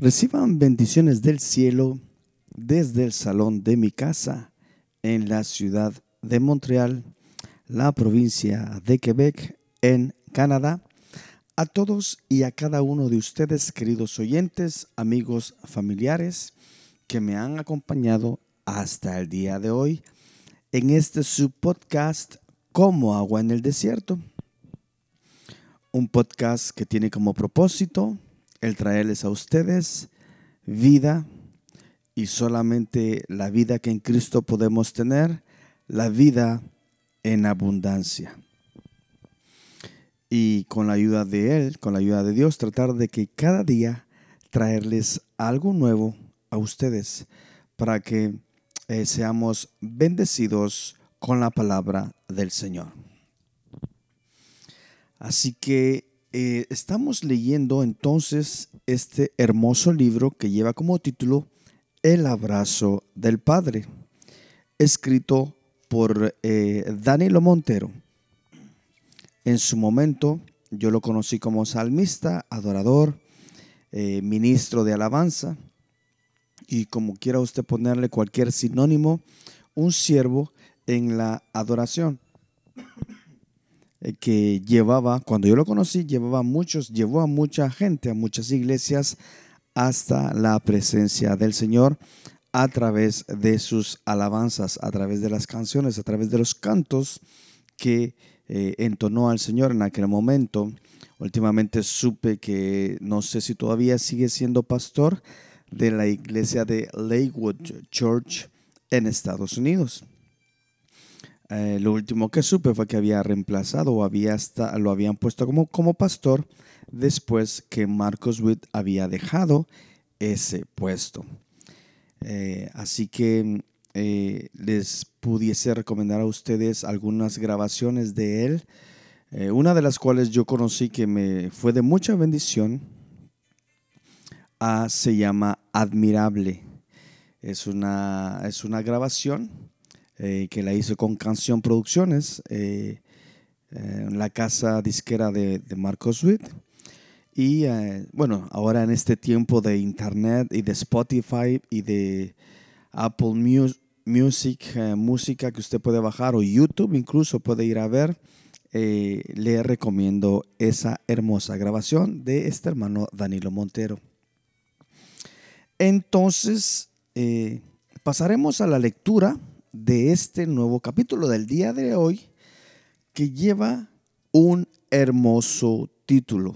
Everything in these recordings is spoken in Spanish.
Reciban bendiciones del cielo desde el salón de mi casa en la ciudad de Montreal, la provincia de Quebec, en Canadá. A todos y a cada uno de ustedes, queridos oyentes, amigos, familiares, que me han acompañado hasta el día de hoy en este subpodcast Como agua en el desierto. Un podcast que tiene como propósito el traerles a ustedes vida y solamente la vida que en Cristo podemos tener, la vida en abundancia. Y con la ayuda de Él, con la ayuda de Dios, tratar de que cada día traerles algo nuevo a ustedes para que eh, seamos bendecidos con la palabra del Señor. Así que eh, estamos leyendo entonces este hermoso libro que lleva como título El abrazo del Padre, escrito por eh, Danilo Montero. En su momento yo lo conocí como salmista, adorador, eh, ministro de alabanza y como quiera usted ponerle cualquier sinónimo, un siervo en la adoración. Eh, que llevaba, cuando yo lo conocí, llevaba muchos, llevó a mucha gente, a muchas iglesias, hasta la presencia del Señor a través de sus alabanzas, a través de las canciones, a través de los cantos que eh, entonó al Señor en aquel momento. Últimamente supe que no sé si todavía sigue siendo pastor de la iglesia de Lakewood Church en Estados Unidos. Eh, lo último que supe fue que había reemplazado o había hasta, lo habían puesto como, como pastor después que Marcos Witt había dejado ese puesto. Eh, así que eh, les pudiese recomendar a ustedes algunas grabaciones de él, una de las cuales yo conocí que me fue de mucha bendición, ah, se llama Admirable. Es una, es una grabación eh, que la hizo con Canción Producciones, eh, en la casa disquera de, Marcos Witt. Y eh, bueno, ahora en este tiempo de Internet y de Spotify y de Apple Music, música que usted puede bajar o YouTube incluso puede ir a ver, le recomiendo esa hermosa grabación de este hermano Danilo Montero. Entonces, pasaremos a la lectura de este nuevo capítulo del día de hoy que lleva un hermoso título.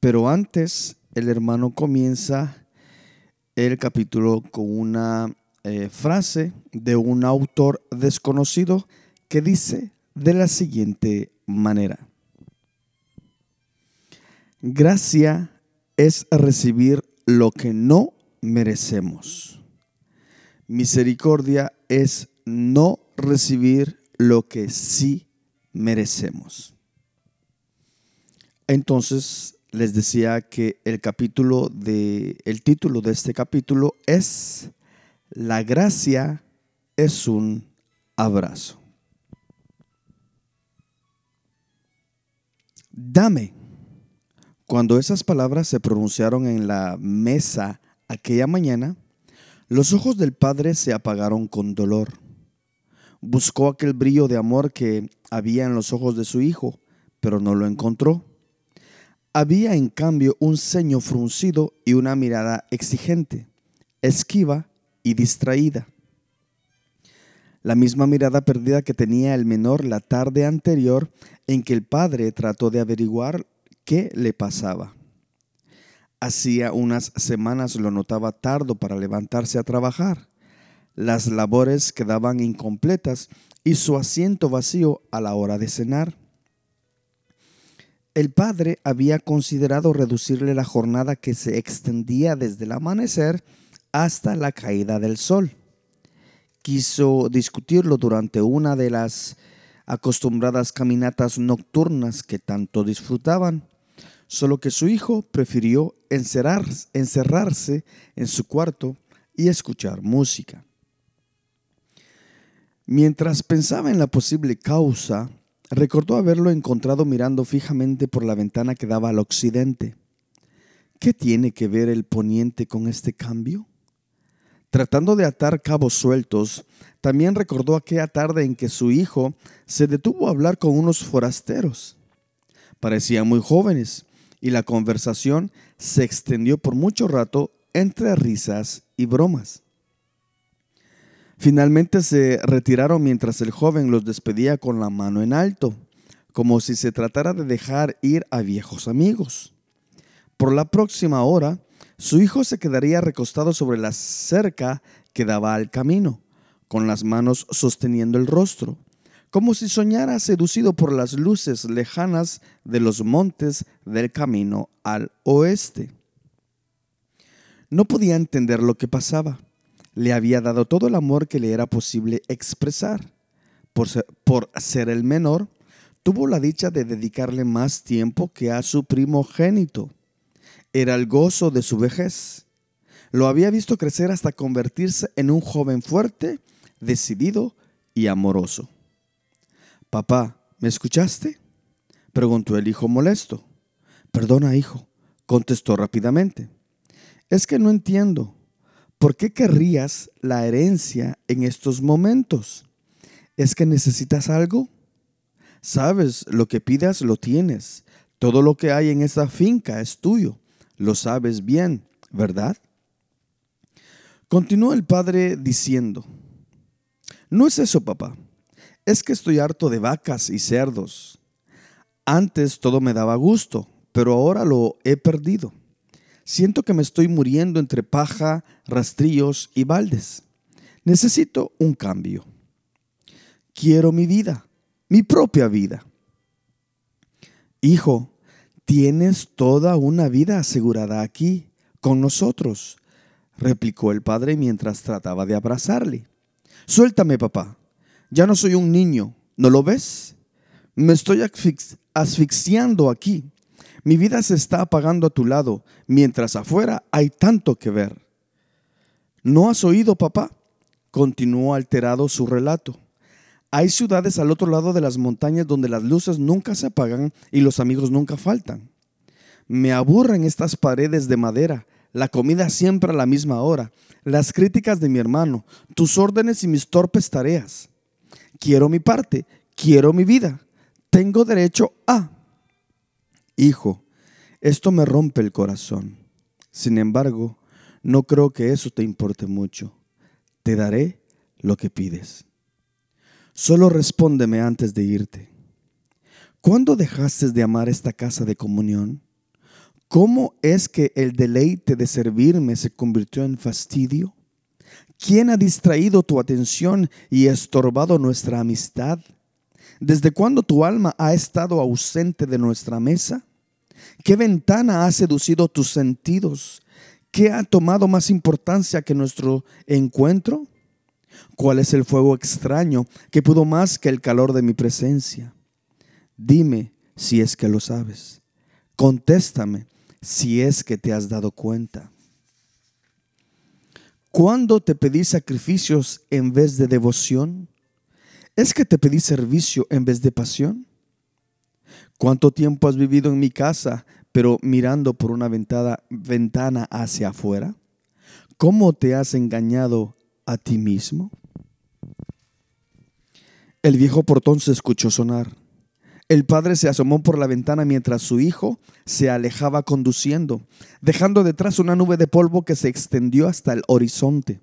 Pero antes el hermano comienza el capítulo con una eh, frase de un autor desconocido que dice de la siguiente manera. Gracia es recibir lo que no merecemos. Misericordia es no recibir lo que sí merecemos. Entonces les decía que el capítulo de el título de este capítulo es La gracia es un abrazo. Dame. Cuando esas palabras se pronunciaron en la mesa aquella mañana, los ojos del padre se apagaron con dolor. Buscó aquel brillo de amor que había en los ojos de su hijo, pero no lo encontró. Había en cambio un ceño fruncido y una mirada exigente, esquiva y distraída. La misma mirada perdida que tenía el menor la tarde anterior en que el padre trató de averiguar qué le pasaba. Hacía unas semanas lo notaba tardo para levantarse a trabajar. Las labores quedaban incompletas y su asiento vacío a la hora de cenar. El padre había considerado reducirle la jornada que se extendía desde el amanecer hasta la caída del sol. Quiso discutirlo durante una de las acostumbradas caminatas nocturnas que tanto disfrutaban solo que su hijo prefirió encerrarse en su cuarto y escuchar música. Mientras pensaba en la posible causa, recordó haberlo encontrado mirando fijamente por la ventana que daba al occidente. ¿Qué tiene que ver el poniente con este cambio? Tratando de atar cabos sueltos, también recordó aquella tarde en que su hijo se detuvo a hablar con unos forasteros. Parecían muy jóvenes y la conversación se extendió por mucho rato entre risas y bromas. Finalmente se retiraron mientras el joven los despedía con la mano en alto, como si se tratara de dejar ir a viejos amigos. Por la próxima hora, su hijo se quedaría recostado sobre la cerca que daba al camino, con las manos sosteniendo el rostro, como si soñara seducido por las luces lejanas de los montes del camino al oeste. No podía entender lo que pasaba. Le había dado todo el amor que le era posible expresar. Por ser, el menor, tuvo la dicha de dedicarle más tiempo que a su primogénito. Era el gozo de su vejez. Lo había visto crecer hasta convertirse en un joven fuerte, decidido y amoroso. Papá, ¿me escuchaste? preguntó el hijo molesto. Perdona, hijo, contestó rápidamente. Es que no entiendo. ¿Por qué querrías la herencia en estos momentos? ¿Es que necesitas algo? Sabes, lo que pidas lo tienes. Todo lo que hay en esta finca es tuyo. Lo sabes bien, ¿verdad? Continuó el padre diciendo, no es eso, papá. Es que estoy harto de vacas y cerdos. Antes todo me daba gusto, pero ahora lo he perdido. Siento que me estoy muriendo entre paja, rastrillos y baldes. Necesito un cambio. Quiero mi vida, mi propia vida. Hijo, tienes toda una vida asegurada aquí, con nosotros, replicó el padre mientras trataba de abrazarle. Suéltame, papá. Ya no soy un niño, ¿no lo ves? Me estoy asfixiando aquí. Mi vida se está apagando a tu lado, mientras afuera hay tanto que ver. ¿No has oído, papá? Continuó alterado su relato. Hay ciudades al otro lado de las montañas donde las luces nunca se apagan y los amigos nunca faltan. Me aburren estas paredes de madera, la comida siempre a la misma hora, las críticas de mi hermano, tus órdenes y mis torpes tareas. Quiero mi parte, quiero mi vida, tengo derecho a Hijo, esto me rompe el corazón. Sin embargo, no creo que eso te importe mucho. Te daré lo que pides. Solo respóndeme antes de irte. ¿Cuándo dejaste de amar esta casa de comunión? ¿Cómo es que el deleite de servirme se convirtió en fastidio? ¿Quién ha distraído tu atención y estorbado nuestra amistad? ¿Desde cuándo tu alma ha estado ausente de nuestra mesa? ¿Qué ventana ha seducido tus sentidos? ¿Qué ha tomado más importancia que nuestro encuentro? ¿Cuál es el fuego extraño que pudo más que el calor de mi presencia? Dime si es que lo sabes. Contéstame si es que te has dado cuenta. ¿Cuándo te pedí sacrificios en vez de devoción? ¿Es que te pedí servicio en vez de pasión? ¿Cuánto tiempo has vivido en mi casa, pero mirando por una ventana, ventana hacia afuera? ¿Cómo te has engañado a ti mismo? El viejo portón se escuchó sonar. El padre se asomó por la ventana mientras su hijo se alejaba conduciendo, dejando detrás una nube de polvo que se extendió hasta el horizonte.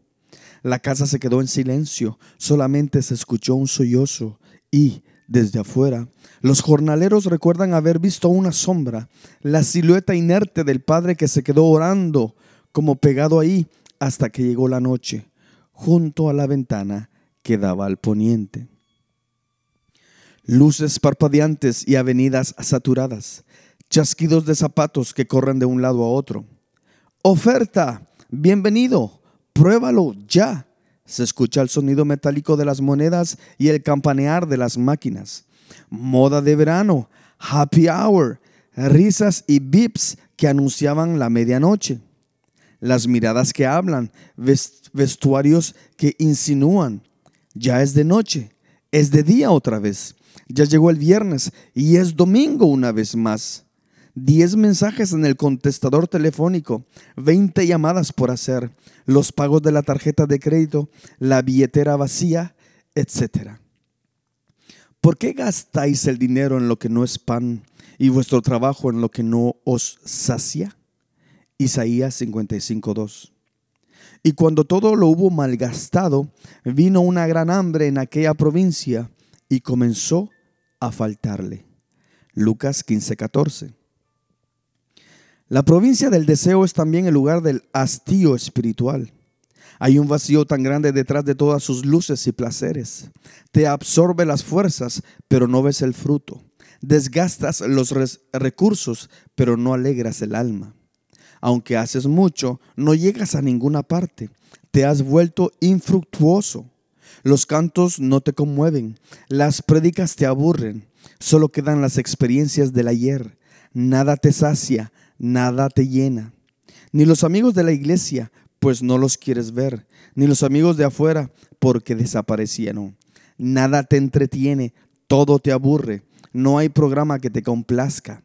La casa se quedó en silencio, solamente se escuchó un sollozo y, desde afuera, los jornaleros recuerdan haber visto una sombra, la silueta inerte del padre que se quedó orando como pegado ahí hasta que llegó la noche, junto a la ventana que daba al poniente. Luces parpadeantes y avenidas saturadas, chasquidos de zapatos que corren de un lado a otro. Oferta, bienvenido, pruébalo ya. Se escucha el sonido metálico de las monedas y el campanear de las máquinas. Moda de verano, happy hour, risas y bips que anunciaban la medianoche. Las miradas que hablan, vestuarios que insinúan. Ya es de noche, es de día otra vez. Ya llegó el viernes y es domingo una vez más. 10 mensajes en el contestador telefónico, 20 llamadas por hacer, los pagos de la tarjeta de crédito, la billetera vacía, etc. ¿Por qué gastáis el dinero en lo que no es pan y vuestro trabajo en lo que no os sacia? Isaías 55.2. Y cuando todo lo hubo malgastado, vino una gran hambre en aquella provincia y comenzó a faltarle. Lucas 15:14. La provincia del deseo es también el lugar del hastío espiritual. Hay un vacío tan grande detrás de todas sus luces y placeres. Te absorbe las fuerzas, pero no ves el fruto. Desgastas los recursos, pero no alegras el alma. Aunque haces mucho, no llegas a ninguna parte. Te has vuelto infructuoso. Los cantos no te conmueven, las prédicas te aburren, solo quedan las experiencias del ayer. Nada te sacia, nada te llena. Ni los amigos de la iglesia, pues no los quieres ver, ni los amigos de afuera, porque desaparecieron. Nada te entretiene, todo te aburre, no hay programa que te complazca.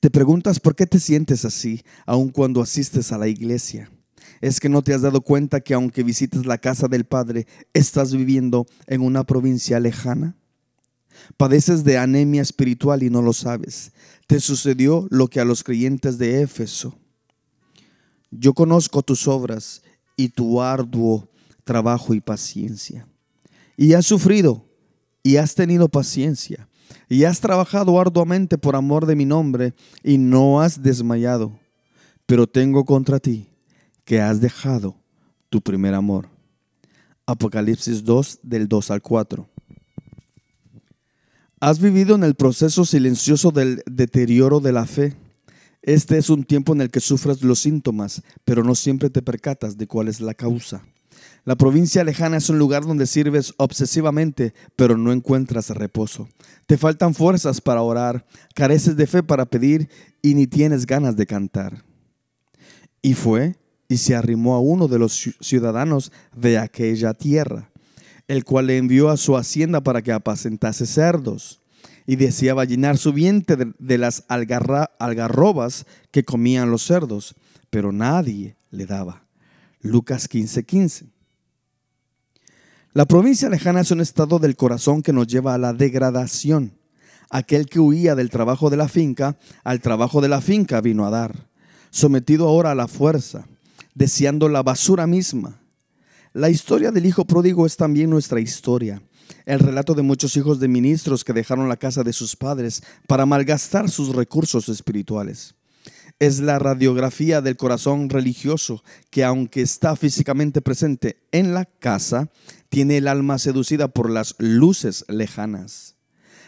Te preguntas por qué te sientes así, aun cuando asistes a la iglesia. Es que no te has dado cuenta que aunque visites la casa del Padre, estás viviendo en una provincia lejana. Padeces de anemia espiritual y no lo sabes. Te sucedió lo que a los creyentes de Éfeso. Yo conozco tus obras y tu arduo trabajo y paciencia. Y has sufrido y has tenido paciencia y has trabajado arduamente por amor de mi nombre y no has desmayado. Pero tengo contra ti que has dejado tu primer amor. Apocalipsis 2 del 2 al 4. Has vivido en el proceso silencioso del deterioro de la fe. Este es un tiempo en el que sufres los síntomas, pero no siempre te percatas de cuál es la causa. La provincia lejana es un lugar donde sirves obsesivamente, pero no encuentras reposo. Te faltan fuerzas para orar, careces de fe para pedir y ni tienes ganas de cantar. Y fue y se arrimó a uno de los ciudadanos de aquella tierra el cual le envió a su hacienda para que apacentase cerdos, y deseaba llenar su vientre de, las algarrobas que comían los cerdos, pero nadie le daba. Lucas 15:15. La provincia lejana es un estado del corazón que nos lleva a la degradación. Aquel que huía del trabajo de la finca, al trabajo de la finca vino a dar, sometido ahora a la fuerza, deseando la basura misma la historia del hijo pródigo es también nuestra historia. El relato de muchos hijos de ministros que dejaron la casa de sus padres para malgastar sus recursos espirituales. Es la radiografía del corazón religioso que aunque está físicamente presente en la casa, tiene el alma seducida por las luces lejanas.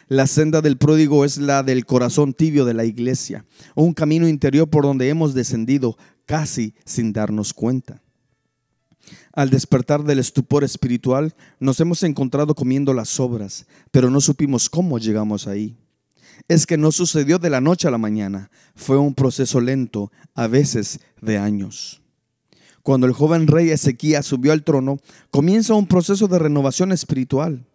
La senda del pródigo es la del corazón tibio de la iglesia, un camino interior por donde hemos descendido casi sin darnos cuenta. Al despertar del estupor espiritual, nos hemos encontrado comiendo las obras, pero no supimos cómo llegamos ahí. Es que no sucedió de la noche a la mañana, fue un proceso lento, a veces de años. Cuando el joven rey Ezequías subió al trono, comienza un proceso de renovación espiritual.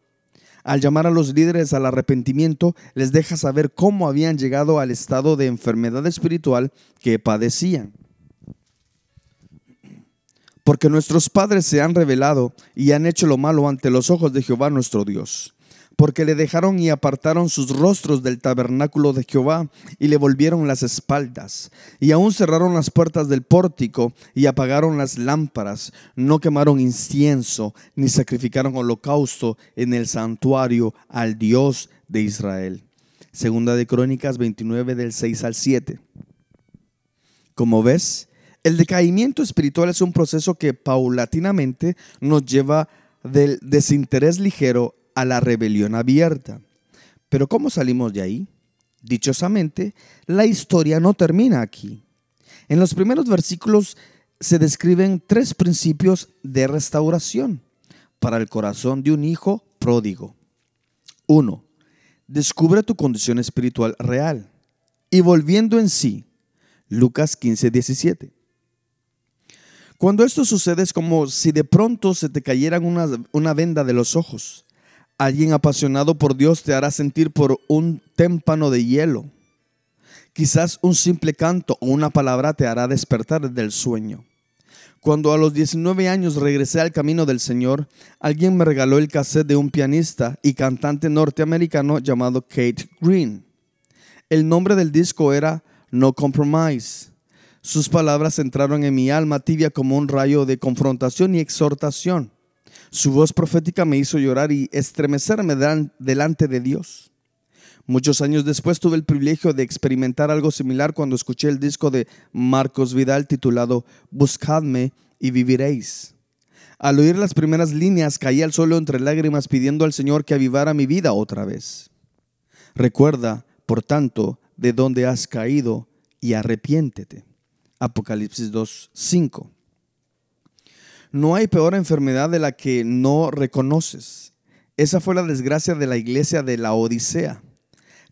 Al llamar a los líderes al arrepentimiento, les deja saber cómo habían llegado al estado de enfermedad espiritual que padecían. Porque nuestros padres se han revelado y han hecho lo malo ante los ojos de Jehová nuestro Dios, porque le dejaron y apartaron sus rostros del tabernáculo de Jehová y le volvieron las espaldas, y aún cerraron las puertas del pórtico y apagaron las lámparas, no quemaron incienso ni sacrificaron holocausto en el santuario al Dios de Israel. Segunda de Crónicas 29 del 6 al 7. Como ves, el decaimiento espiritual es un proceso que paulatinamente nos lleva del desinterés ligero a la rebelión abierta. Pero ¿cómo salimos de ahí? Dichosamente, la historia no termina aquí. En los primeros versículos se describen tres principios de restauración para el corazón de un hijo pródigo. Uno, descubre tu condición espiritual real y volviendo en sí. Lucas 15, 17. Cuando esto sucede es como si de pronto se te cayera una, una venda de los ojos. Alguien apasionado por Dios te hará sentir por un témpano de hielo. Quizás un simple canto o una palabra te hará despertar del sueño. Cuando a los 19 años regresé al camino del Señor, alguien me regaló el cassette de un pianista y cantante norteamericano llamado Kate Green. El nombre del disco era No Compromise. Sus palabras entraron en mi alma tibia como un rayo de confrontación y exhortación. Su voz profética me hizo llorar y estremecerme delante de Dios. Muchos años después tuve el privilegio de experimentar algo similar cuando escuché el disco de Marcos Vidal titulado Buscadme y viviréis. Al oír las primeras líneas caí al suelo entre lágrimas pidiendo al Señor que avivara mi vida otra vez. Recuerda, por tanto, de dónde has caído y arrepiéntete. Apocalipsis 2:5. No hay peor enfermedad de la que no reconoces. Esa fue la desgracia de la iglesia de la Odisea.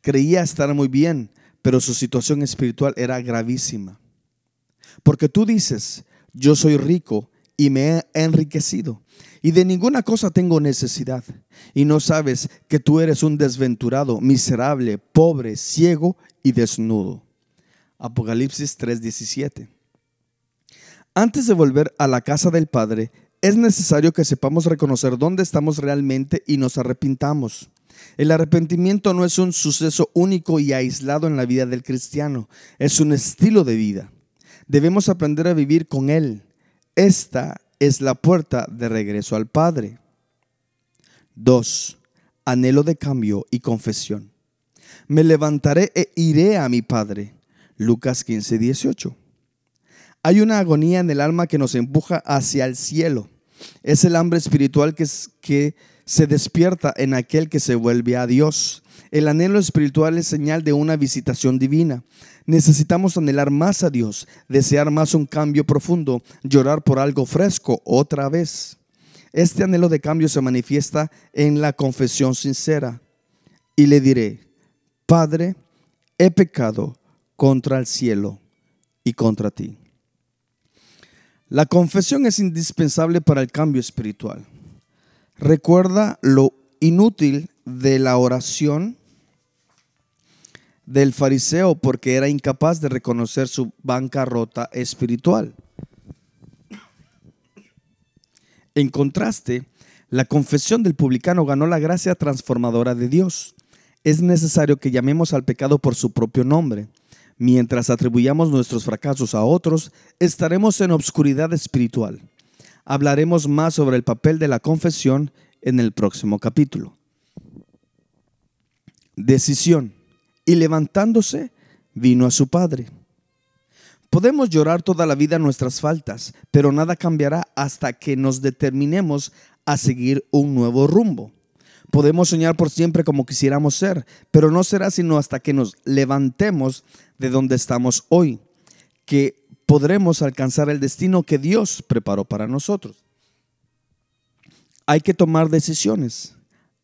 Creía estar muy bien, pero su situación espiritual era gravísima. Porque tú dices, yo soy rico y me he enriquecido y de ninguna cosa tengo necesidad. Y no sabes que tú eres un desventurado, miserable, pobre, ciego y desnudo. Apocalipsis 3:17. Antes de volver a la casa del Padre, es necesario que sepamos reconocer dónde estamos realmente y nos arrepintamos. El arrepentimiento no es un suceso único y aislado en la vida del cristiano, es un estilo de vida. Debemos aprender a vivir con Él. Esta es la puerta de regreso al Padre. 2. Anhelo de cambio y confesión. Me levantaré e iré a mi Padre. Lucas 15, 18. Hay una agonía en el alma que nos empuja hacia el cielo. Es el hambre espiritual que, que se despierta en aquel que se vuelve a Dios. El anhelo espiritual es señal de una visitación divina. Necesitamos anhelar más a Dios, desear más un cambio profundo, llorar por algo fresco otra vez. Este anhelo de cambio se manifiesta en la confesión sincera. Y le diré, Padre, he pecado contra el cielo y contra ti. La confesión es indispensable para el cambio espiritual. Recuerda lo inútil de la oración del fariseo porque era incapaz de reconocer su bancarrota espiritual. En contraste, la confesión del publicano ganó la gracia transformadora de Dios. Es necesario que llamemos al pecado por su propio nombre. Mientras atribuyamos nuestros fracasos a otros, estaremos en obscuridad espiritual hablaremos más sobre el papel de la confesión en el próximo capítulo. Decisión. Y levantándose, vino a su padre. Podemos llorar toda la vida nuestras faltas, pero nada cambiará hasta que nos determinemos a seguir un nuevo rumbo. Podemos soñar por siempre como quisiéramos ser, pero no será sino hasta que nos levantemos de donde estamos hoy, que podremos alcanzar el destino que Dios preparó para nosotros. Hay que tomar decisiones.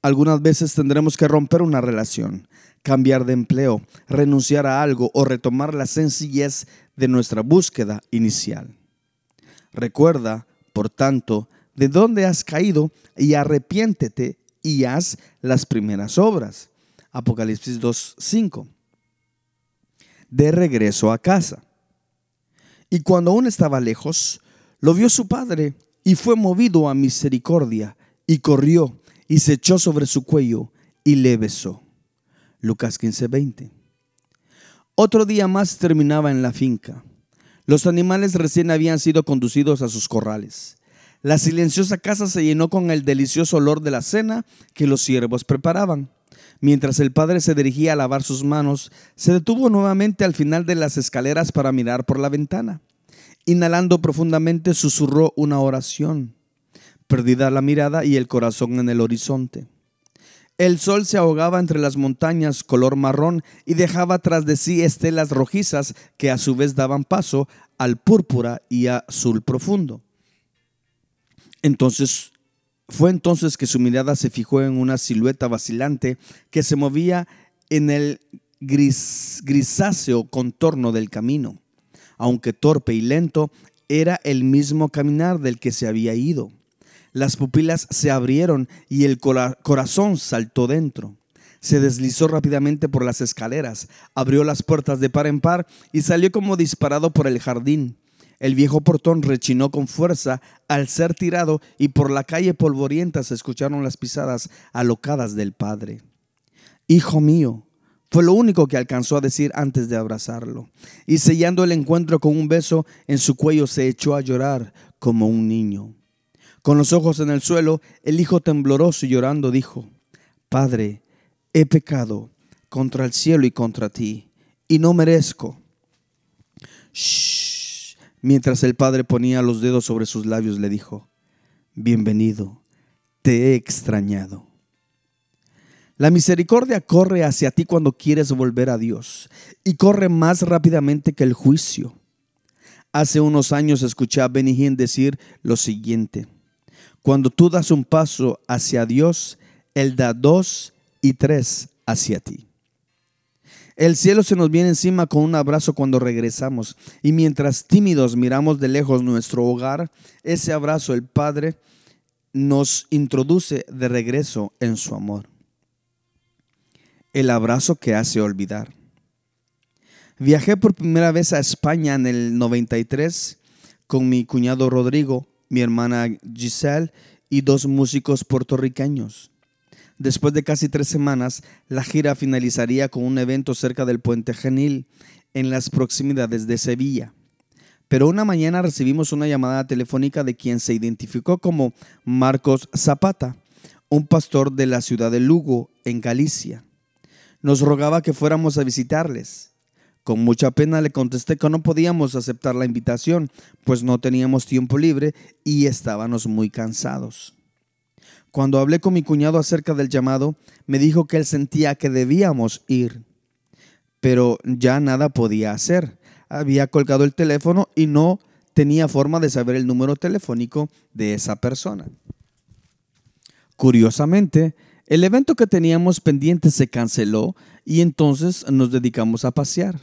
Algunas veces tendremos que romper una relación, cambiar de empleo, renunciar a algo o retomar la sencillez de nuestra búsqueda inicial. Recuerda, por tanto, de dónde has caído y arrepiéntete y haz las primeras obras. Apocalipsis 2.5. De regreso a casa. Y cuando aún estaba lejos, lo vio su padre y fue movido a misericordia y corrió y se echó sobre su cuello y le besó. Lucas 15:20. Otro día más terminaba en la finca. Los animales recién habían sido conducidos a sus corrales. La silenciosa casa se llenó con el delicioso olor de la cena que los siervos preparaban. Mientras el padre se dirigía a lavar sus manos, se detuvo nuevamente al final de las escaleras para mirar por la ventana. Inhalando profundamente, susurró una oración, perdida la mirada y el corazón en el horizonte. El sol se ahogaba entre las montañas color marrón y dejaba tras de sí estelas rojizas que a su vez daban paso al púrpura y azul profundo. Entonces fue entonces que su mirada se fijó en una silueta vacilante que se movía en el grisáceo contorno del camino. Aunque torpe y lento, era el mismo caminar del que se había ido. Las pupilas se abrieron y el corazón saltó dentro. Se deslizó rápidamente por las escaleras, abrió las puertas de par en par y salió como disparado por el jardín. El viejo portón rechinó con fuerza al ser tirado y por la calle polvorienta se escucharon las pisadas alocadas del padre. Hijo mío, fue lo único que alcanzó a decir antes de abrazarlo. Y sellando el encuentro con un beso en su cuello se echó a llorar como un niño. Con los ojos en el suelo, el hijo tembloroso y llorando dijo, Padre, he pecado contra el cielo y contra ti, y no merezco. Shh. Mientras el padre ponía los dedos sobre sus labios, le dijo, Bienvenido, te he extrañado. La misericordia corre hacia ti cuando quieres volver a Dios y corre más rápidamente que el juicio. Hace unos años escuché a Benny decir lo siguiente. Cuando tú das un paso hacia Dios, Él da dos y tres hacia ti. El cielo se nos viene encima con un abrazo cuando regresamos y mientras tímidos miramos de lejos nuestro hogar, ese abrazo el Padre nos introduce de regreso en su amor el abrazo que hace olvidar. Viajé por primera vez a España en el 93 con mi cuñado Rodrigo, mi hermana Giselle y dos músicos puertorriqueños. Después de casi tres semanas, la gira finalizaría con un evento cerca del puente Genil, en las proximidades de Sevilla. Pero una mañana recibimos una llamada telefónica de quien se identificó como Marcos Zapata, un pastor de la ciudad de Lugo, en Galicia nos rogaba que fuéramos a visitarles. Con mucha pena le contesté que no podíamos aceptar la invitación, pues no teníamos tiempo libre y estábamos muy cansados. Cuando hablé con mi cuñado acerca del llamado, me dijo que él sentía que debíamos ir, pero ya nada podía hacer. Había colgado el teléfono y no tenía forma de saber el número telefónico de esa persona. Curiosamente, el evento que teníamos pendiente se canceló y entonces nos dedicamos a pasear.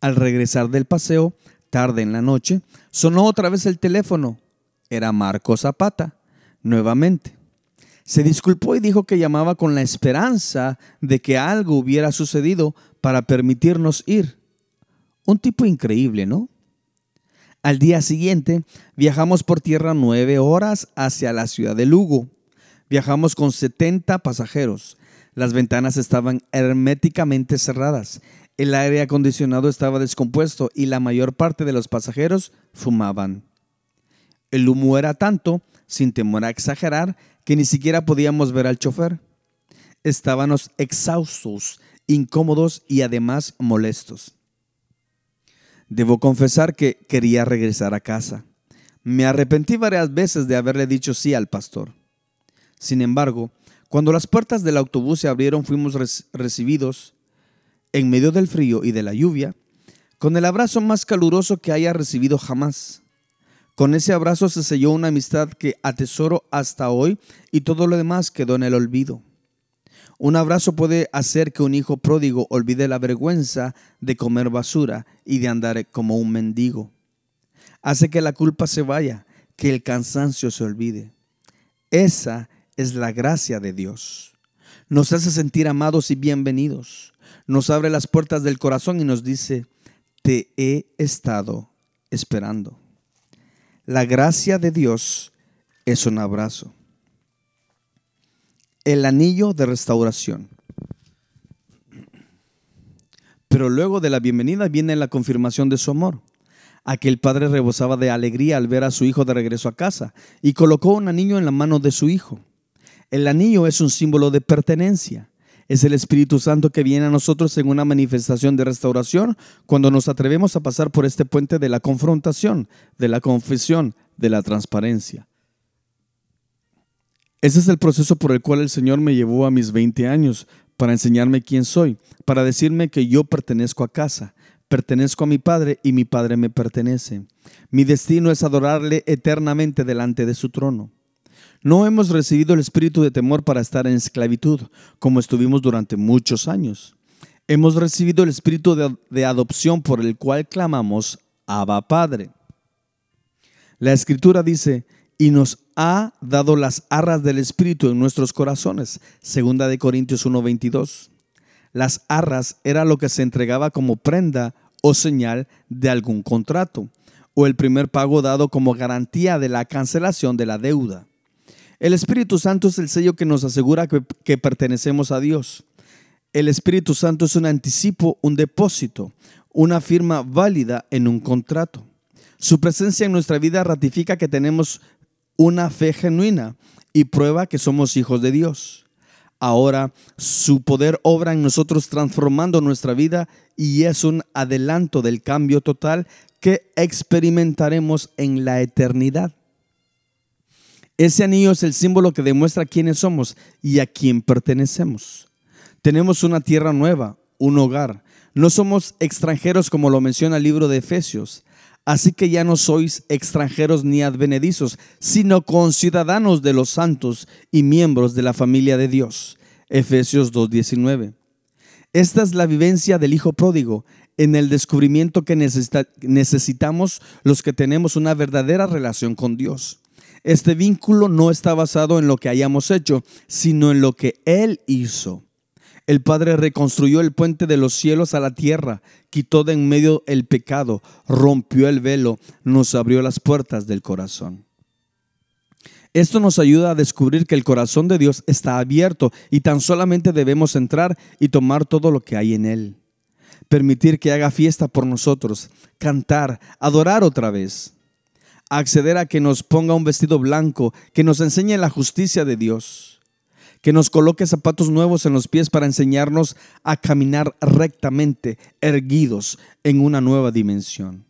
Al regresar del paseo, tarde en la noche, sonó otra vez el teléfono. Era Marco Zapata, nuevamente. Se disculpó y dijo que llamaba con la esperanza de que algo hubiera sucedido para permitirnos ir. Un tipo increíble, ¿no? Al día siguiente viajamos por tierra nueve horas hacia la ciudad de Lugo. Viajamos con 70 pasajeros. Las ventanas estaban herméticamente cerradas. El aire acondicionado estaba descompuesto y la mayor parte de los pasajeros fumaban. El humo era tanto, sin temor a exagerar, que ni siquiera podíamos ver al chofer. Estábamos exhaustos, incómodos y además molestos. Debo confesar que quería regresar a casa. Me arrepentí varias veces de haberle dicho sí al pastor. Sin embargo, cuando las puertas del autobús se abrieron, fuimos recibidos en medio del frío y de la lluvia con el abrazo más caluroso que haya recibido jamás. Con ese abrazo se selló una amistad que atesoro hasta hoy y todo lo demás quedó en el olvido. Un abrazo puede hacer que un hijo pródigo olvide la vergüenza de comer basura y de andar como un mendigo. Hace que la culpa se vaya, que el cansancio se olvide. Esa es la gracia de Dios. Nos hace sentir amados y bienvenidos. Nos abre las puertas del corazón y nos dice, te he estado esperando. La gracia de Dios es un abrazo. El anillo de restauración. Pero luego de la bienvenida viene la confirmación de su amor. Aquel padre rebosaba de alegría al ver a su hijo de regreso a casa y colocó un anillo en la mano de su hijo. El anillo es un símbolo de pertenencia. Es el Espíritu Santo que viene a nosotros en una manifestación de restauración cuando nos atrevemos a pasar por este puente de la confrontación, de la confesión, de la transparencia. Ese es el proceso por el cual el Señor me llevó a mis 20 años, para enseñarme quién soy, para decirme que yo pertenezco a casa, pertenezco a mi Padre y mi Padre me pertenece. Mi destino es adorarle eternamente delante de su trono. No hemos recibido el espíritu de temor para estar en esclavitud, como estuvimos durante muchos años. Hemos recibido el espíritu de, adopción por el cual clamamos, Abba Padre. La escritura dice, y nos ha dado las arras del Espíritu en nuestros corazones. Segunda de Corintios 1:22. Las arras era lo que se entregaba como prenda o señal de algún contrato, o el primer pago dado como garantía de la cancelación de la deuda. El Espíritu Santo es el sello que nos asegura que, pertenecemos a Dios. El Espíritu Santo es un anticipo, un depósito, una firma válida en un contrato. Su presencia en nuestra vida ratifica que tenemos una fe genuina y prueba que somos hijos de Dios. Ahora su poder obra en nosotros transformando nuestra vida y es un adelanto del cambio total que experimentaremos en la eternidad. Ese anillo es el símbolo que demuestra quiénes somos y a quién pertenecemos. Tenemos una tierra nueva, un hogar. No somos extranjeros como lo menciona el libro de Efesios. Así que ya no sois extranjeros ni advenedizos, sino conciudadanos de los santos y miembros de la familia de Dios. Efesios 2.19. Esta es la vivencia del Hijo Pródigo en el descubrimiento que necesitamos los que tenemos una verdadera relación con Dios. Este vínculo no está basado en lo que hayamos hecho, sino en lo que Él hizo. El Padre reconstruyó el puente de los cielos a la tierra, quitó de en medio el pecado, rompió el velo, nos abrió las puertas del corazón. Esto nos ayuda a descubrir que el corazón de Dios está abierto y tan solamente debemos entrar y tomar todo lo que hay en él. Permitir que haga fiesta por nosotros, cantar, adorar otra vez. Acceder a que nos ponga un vestido blanco, que nos enseñe la justicia de Dios que nos coloque zapatos nuevos en los pies para enseñarnos a caminar rectamente, erguidos en una nueva dimensión.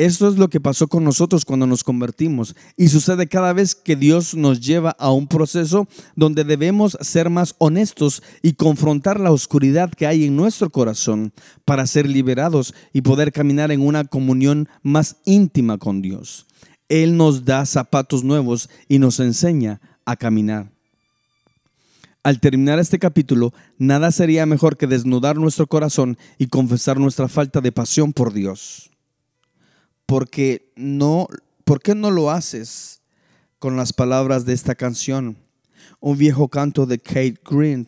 Esto es lo que pasó con nosotros cuando nos convertimos y sucede cada vez que Dios nos lleva a un proceso donde debemos ser más honestos y confrontar la oscuridad que hay en nuestro corazón para ser liberados y poder caminar en una comunión más íntima con Dios. Él nos da zapatos nuevos y nos enseña a caminar. Al terminar este capítulo, nada sería mejor que desnudar nuestro corazón y confesar nuestra falta de pasión por Dios. Porque no, ¿por qué no lo haces con las palabras de esta canción? Un viejo canto de Kate Green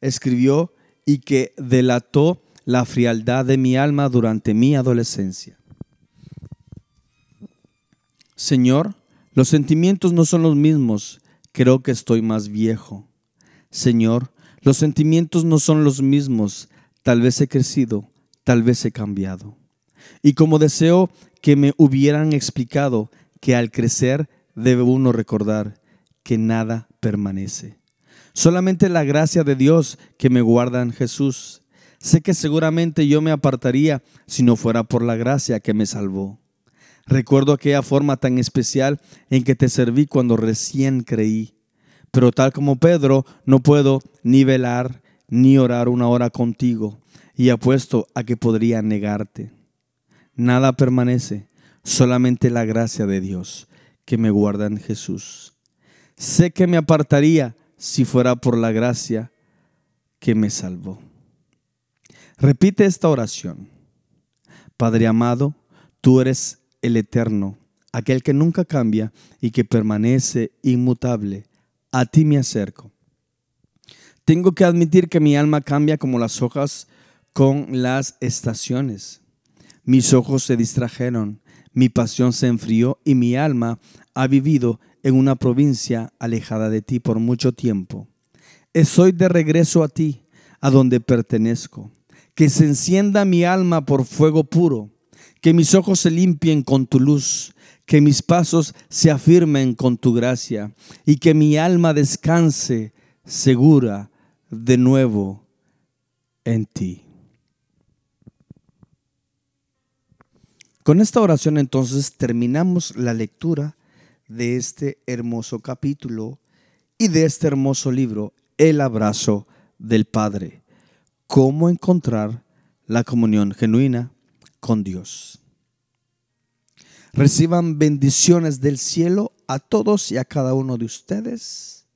escribió y que delató la frialdad de mi alma durante mi adolescencia. Señor, los sentimientos no son los mismos, creo que estoy más viejo. Señor, los sentimientos no son los mismos, tal vez he crecido, tal vez he cambiado. Y como deseo que me hubieran explicado que al crecer debe uno recordar que nada permanece. Solamente la gracia de Dios que me guarda en Jesús. Sé que seguramente yo me apartaría si no fuera por la gracia que me salvó. Recuerdo aquella forma tan especial en que te serví cuando recién creí. Pero tal como Pedro, no puedo ni velar ni orar una hora contigo, y apuesto a que podría negarte. Nada permanece, solamente la gracia de Dios que me guarda en Jesús. Sé que me apartaría si fuera por la gracia que me salvó. Repite esta oración. Padre amado, tú eres el eterno, aquel que nunca cambia y que permanece inmutable a ti me acerco. Tengo que admitir que mi alma cambia como las hojas con las estaciones. Mis ojos se distrajeron, mi pasión se enfrió y mi alma ha vivido en una provincia alejada de ti por mucho tiempo. Estoy de regreso a ti, a donde pertenezco. Que se encienda mi alma por fuego puro, que mis ojos se limpien con tu luz, que mis pasos se afirmen con tu gracia y que mi alma descanse segura de nuevo en ti. Con esta oración entonces terminamos la lectura de este hermoso capítulo y de este hermoso libro, El abrazo del Padre. Cómo encontrar la comunión genuina con Dios. Reciban bendiciones del cielo a todos y a cada uno de ustedes.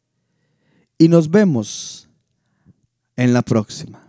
Y nos vemos en la próxima.